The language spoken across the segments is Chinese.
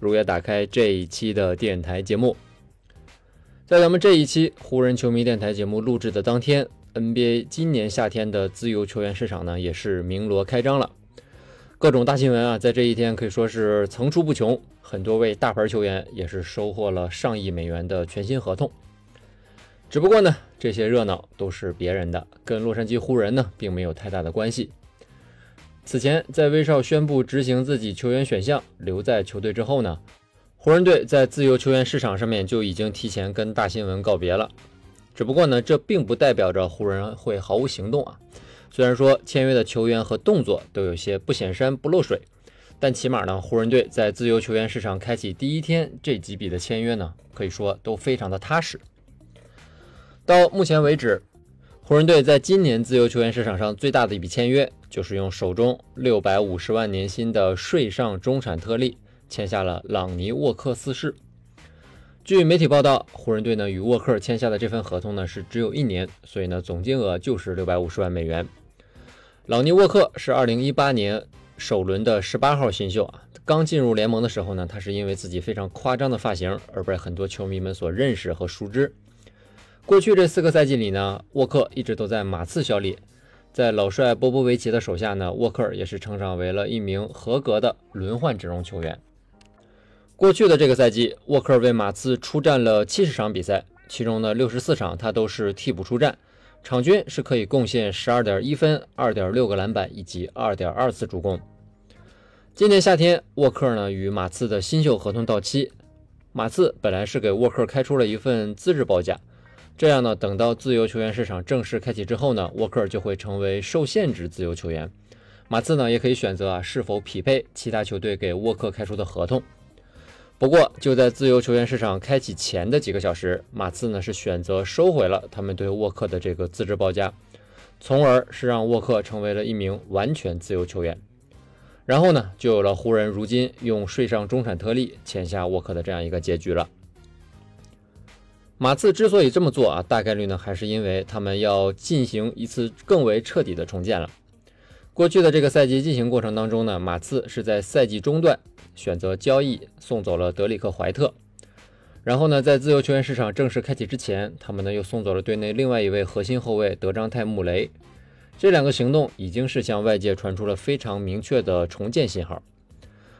如约打开这一期的电台节目。在咱们这一期湖人球迷电台节目录制的当天，NBA 今年夏天的自由球员市场呢也是鸣锣开张了，各种大新闻啊，在这一天可以说是层出不穷，很多位大牌球员也是收获了上亿美元的全新合同。只不过呢，这些热闹都是别人的，跟洛杉矶湖人呢并没有太大的关系。此前，在威少宣布执行自己球员选项留在球队之后呢，湖人队在自由球员市场上面就已经提前跟大新闻告别了。只不过呢，这并不代表着湖人会毫无行动啊。虽然说签约的球员和动作都有些不显山不漏水，但起码呢，湖人队在自由球员市场开启第一天这几笔的签约呢，可以说都非常的踏实。到目前为止，湖人队在今年自由球员市场上最大的一笔签约，就是用手中六百五十万年薪的税上中产特例签下了朗尼沃克四世。据媒体报道，湖人队呢与沃克签下的这份合同呢是只有一年，所以呢总金额就是六百五十万美元。朗尼沃克是二零一八年首轮的十八号新秀啊，刚进入联盟的时候呢，他是因为自己非常夸张的发型而被很多球迷们所认识和熟知。过去这四个赛季里呢，沃克一直都在马刺效力，在老帅波波维奇的手下呢，沃克尔也是成长为了一名合格的轮换阵容球员。过去的这个赛季，沃克尔为马刺出战了七十场比赛，其中呢六十四场他都是替补出战，场均是可以贡献十二点一分、二点六个篮板以及二点二次助攻。今年夏天，沃克呢与马刺的新秀合同到期，马刺本来是给沃克开出了一份资质报价。这样呢，等到自由球员市场正式开启之后呢，沃克就会成为受限制自由球员。马刺呢也可以选择啊是否匹配其他球队给沃克开出的合同。不过就在自由球员市场开启前的几个小时，马刺呢是选择收回了他们对沃克的这个资质报价，从而是让沃克成为了一名完全自由球员。然后呢，就有了湖人如今用税上中产特例签下沃克的这样一个结局了。马刺之所以这么做啊，大概率呢还是因为他们要进行一次更为彻底的重建了。过去的这个赛季进行过程当中呢，马刺是在赛季中段选择交易送走了德里克怀特，然后呢，在自由球员市场正式开启之前，他们呢又送走了队内另外一位核心后卫德章泰穆雷。这两个行动已经是向外界传出了非常明确的重建信号。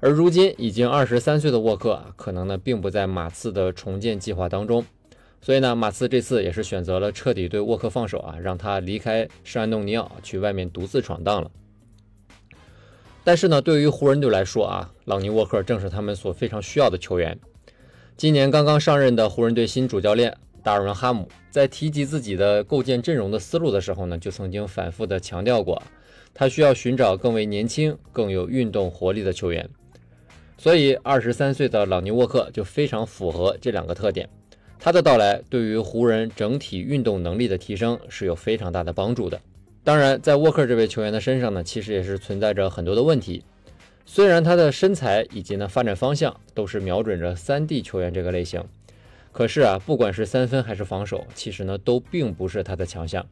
而如今已经二十三岁的沃克啊，可能呢并不在马刺的重建计划当中。所以呢，马刺这次也是选择了彻底对沃克放手啊，让他离开圣安东尼奥，去外面独自闯荡了。但是呢，对于湖人队来说啊，朗尼沃克正是他们所非常需要的球员。今年刚刚上任的湖人队新主教练达尔文哈姆，在提及自己的构建阵容的思路的时候呢，就曾经反复的强调过，他需要寻找更为年轻、更有运动活力的球员。所以，二十三岁的朗尼沃克就非常符合这两个特点。他的到来对于湖人整体运动能力的提升是有非常大的帮助的。当然，在沃克这位球员的身上呢，其实也是存在着很多的问题。虽然他的身材以及呢发展方向都是瞄准着三 D 球员这个类型，可是啊，不管是三分还是防守，其实呢都并不是他的强项。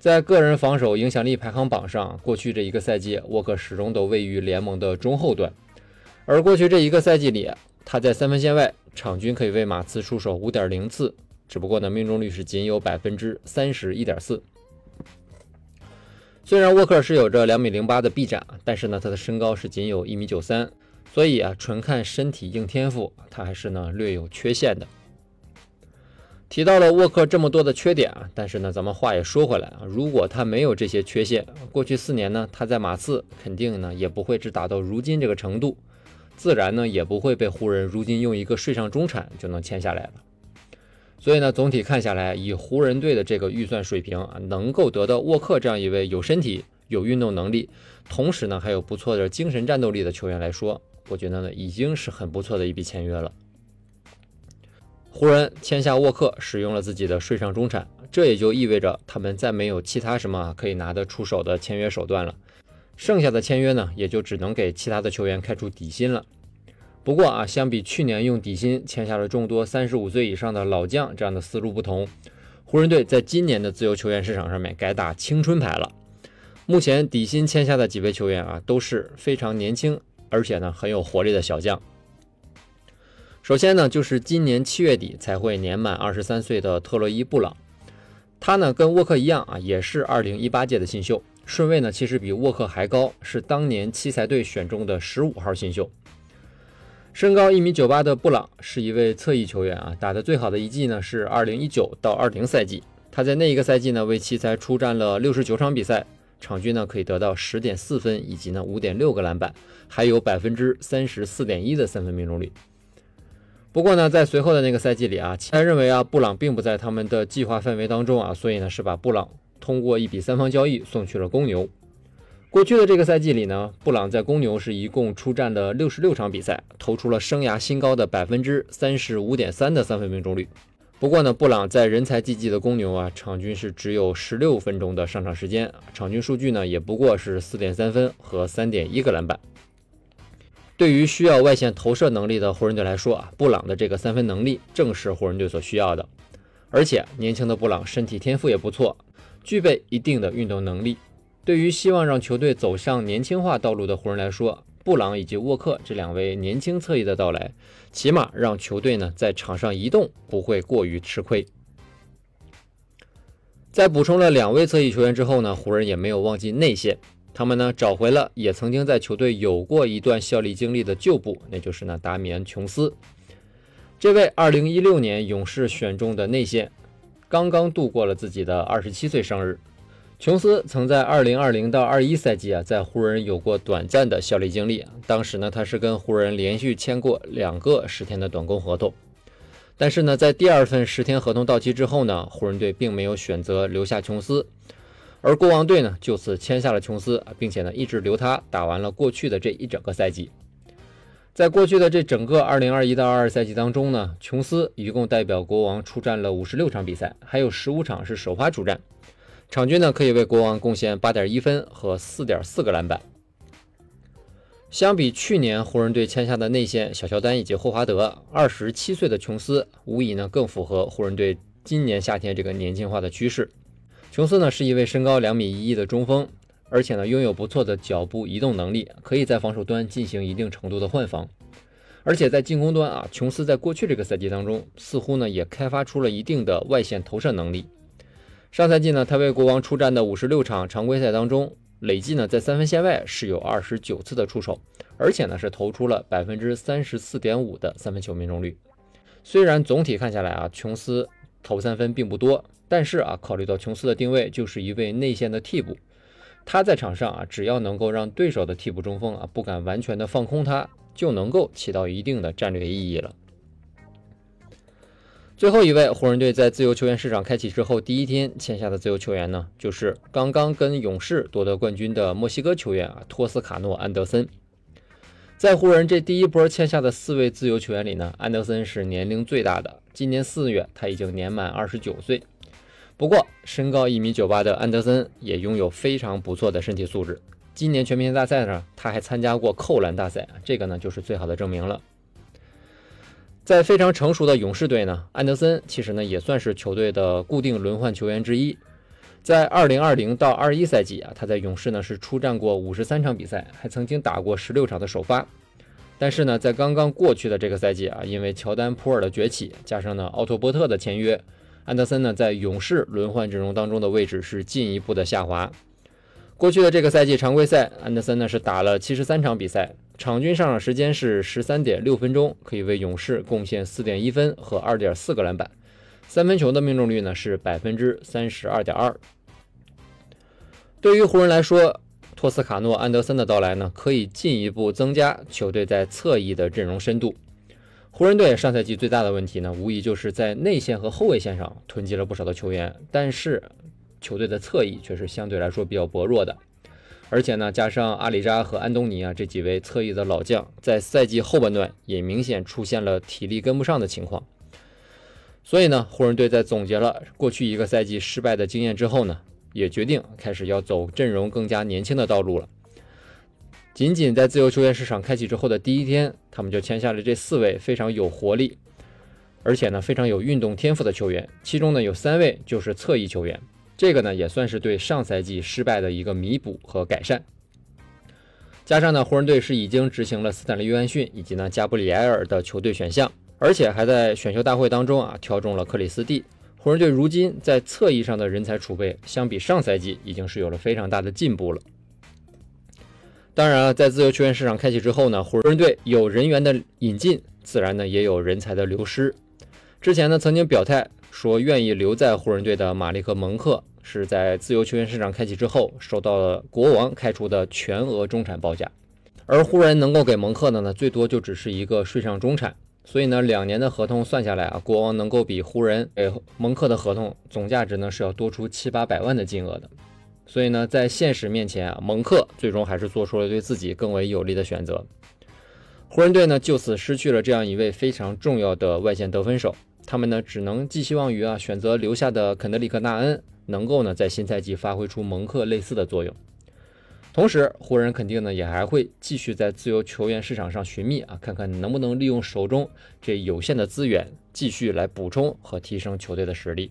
在个人防守影响力排行榜上，过去这一个赛季，沃克始终都位于联盟的中后段。而过去这一个赛季里，他在三分线外。场均可以为马刺出手五点零次，只不过呢命中率是仅有百分之三十一点四。虽然沃克是有着两米零八的臂展，但是呢他的身高是仅有一米九三，所以啊纯看身体硬天赋，他还是呢略有缺陷的。提到了沃克这么多的缺点啊，但是呢咱们话也说回来啊，如果他没有这些缺陷，过去四年呢他在马刺肯定呢也不会只打到如今这个程度。自然呢也不会被湖人如今用一个税上中产就能签下来了。所以呢，总体看下来，以湖人队的这个预算水平啊，能够得到沃克这样一位有身体、有运动能力，同时呢还有不错的精神战斗力的球员来说，我觉得呢已经是很不错的一笔签约了。湖人签下沃克，使用了自己的税上中产，这也就意味着他们再没有其他什么可以拿得出手的签约手段了。剩下的签约呢，也就只能给其他的球员开出底薪了。不过啊，相比去年用底薪签下了众多三十五岁以上的老将这样的思路不同，湖人队在今年的自由球员市场上面改打青春牌了。目前底薪签下的几位球员啊，都是非常年轻，而且呢很有活力的小将。首先呢，就是今年七月底才会年满二十三岁的特洛伊·布朗，他呢跟沃克一样啊，也是二零一八届的新秀，顺位呢其实比沃克还高，是当年奇才队选中的十五号新秀。身高一米九八的布朗是一位侧翼球员啊，打的最好的一季呢是二零一九到二零赛季，他在那一个赛季呢为奇才出战了六十九场比赛。场均呢可以得到十点四分，以及呢五点六个篮板，还有百分之三十四点一的三分命中率。不过呢，在随后的那个赛季里啊，奇才认为啊布朗并不在他们的计划范围当中啊，所以呢是把布朗通过一笔三方交易送去了公牛。过去的这个赛季里呢，布朗在公牛是一共出战了六十六场比赛，投出了生涯新高的百分之三十五点三的三分命中率。不过呢，布朗在人才济济的公牛啊，场均是只有十六分钟的上场时间，场均数据呢也不过是四点三分和三点一个篮板。对于需要外线投射能力的湖人队来说啊，布朗的这个三分能力正是湖人队所需要的。而且年轻的布朗身体天赋也不错，具备一定的运动能力。对于希望让球队走向年轻化道路的湖人来说，布朗以及沃克这两位年轻侧翼的到来，起码让球队呢在场上移动不会过于吃亏。在补充了两位侧翼球员之后呢，湖人也没有忘记内线，他们呢找回了也曾经在球队有过一段效力经历的旧部，那就是呢达米安·琼斯。这位2016年勇士选中的内线，刚刚度过了自己的27岁生日。琼斯曾在二零二零到二一赛季啊，在湖人有过短暂的效力经历。当时呢，他是跟湖人连续签过两个十天的短工合同。但是呢，在第二份十天合同到期之后呢，湖人队并没有选择留下琼斯，而国王队呢就此签下了琼斯，并且呢一直留他打完了过去的这一整个赛季。在过去的这整个二零二一到二二赛季当中呢，琼斯一共代表国王出战了五十六场比赛，还有十五场是首发出战。场均呢可以为国王贡献八点一分和四点四个篮板。相比去年湖人队签下的内线小乔丹以及霍华德，二十七岁的琼斯无疑呢更符合湖人队今年夏天这个年轻化的趋势。琼斯呢是一位身高两米一一的中锋，而且呢拥有不错的脚步移动能力，可以在防守端进行一定程度的换防。而且在进攻端啊，琼斯在过去这个赛季当中似乎呢也开发出了一定的外线投射能力。上赛季呢，他为国王出战的五十六场常规赛当中，累计呢在三分线外是有二十九次的出手，而且呢是投出了百分之三十四点五的三分球命中率。虽然总体看下来啊，琼斯投三分并不多，但是啊，考虑到琼斯的定位就是一位内线的替补，他在场上啊，只要能够让对手的替补中锋啊不敢完全的放空他，就能够起到一定的战略意义了。最后一位湖人队在自由球员市场开启之后第一天签下的自由球员呢，就是刚刚跟勇士夺得冠军的墨西哥球员啊托斯卡诺·安德森。在湖人这第一波签下的四位自由球员里呢，安德森是年龄最大的，今年四月他已经年满二十九岁。不过身高一米九八的安德森也拥有非常不错的身体素质。今年全明星大赛呢他还参加过扣篮大赛，这个呢就是最好的证明了。在非常成熟的勇士队呢，安德森其实呢也算是球队的固定轮换球员之一。在二零二零到二一赛季啊，他在勇士呢是出战过五十三场比赛，还曾经打过十六场的首发。但是呢，在刚刚过去的这个赛季啊，因为乔丹普尔的崛起，加上呢奥托波特的签约，安德森呢在勇士轮换阵容当中的位置是进一步的下滑。过去的这个赛季常规赛，安德森呢是打了七十三场比赛。场均上场时间是十三点六分钟，可以为勇士贡献四点一分和二点四个篮板，三分球的命中率呢是百分之三十二点二。对于湖人来说，托斯卡诺·安德森的到来呢，可以进一步增加球队在侧翼的阵容深度。湖人队上赛季最大的问题呢，无疑就是在内线和后卫线上囤积了不少的球员，但是球队的侧翼却是相对来说比较薄弱的。而且呢，加上阿里扎和安东尼啊这几位侧翼的老将，在赛季后半段也明显出现了体力跟不上的情况。所以呢，湖人队在总结了过去一个赛季失败的经验之后呢，也决定开始要走阵容更加年轻的道路了。仅仅在自由球员市场开启之后的第一天，他们就签下了这四位非常有活力，而且呢非常有运动天赋的球员，其中呢有三位就是侧翼球员，这个呢也算是对上赛季失败的一个弥补和改善。加上呢，湖人队是已经执行了斯坦利·约翰逊以及呢加布里埃尔的球队选项，而且还在选秀大会当中啊挑中了克里斯蒂。湖人队如今在侧翼上的人才储备，相比上赛季已经是有了非常大的进步了。当然了，在自由球员市场开启之后呢，湖人队有人员的引进，自然呢也有人才的流失。之前呢曾经表态说愿意留在湖人队的马利克·蒙克，是在自由球员市场开启之后收到了国王开出的全额中产报价，而湖人能够给蒙克的呢，最多就只是一个税上中产。所以呢，两年的合同算下来啊，国王能够比湖人给蒙克的合同总价值呢是要多出七八百万的金额的。所以呢，在现实面前啊，蒙克最终还是做出了对自己更为有利的选择。湖人队呢，就此失去了这样一位非常重要的外线得分手，他们呢，只能寄希望于啊，选择留下的肯德里克·纳恩能够呢，在新赛季发挥出蒙克类似的作用。同时，湖人肯定呢，也还会继续在自由球员市场上寻觅啊，看看能不能利用手中这有限的资源，继续来补充和提升球队的实力。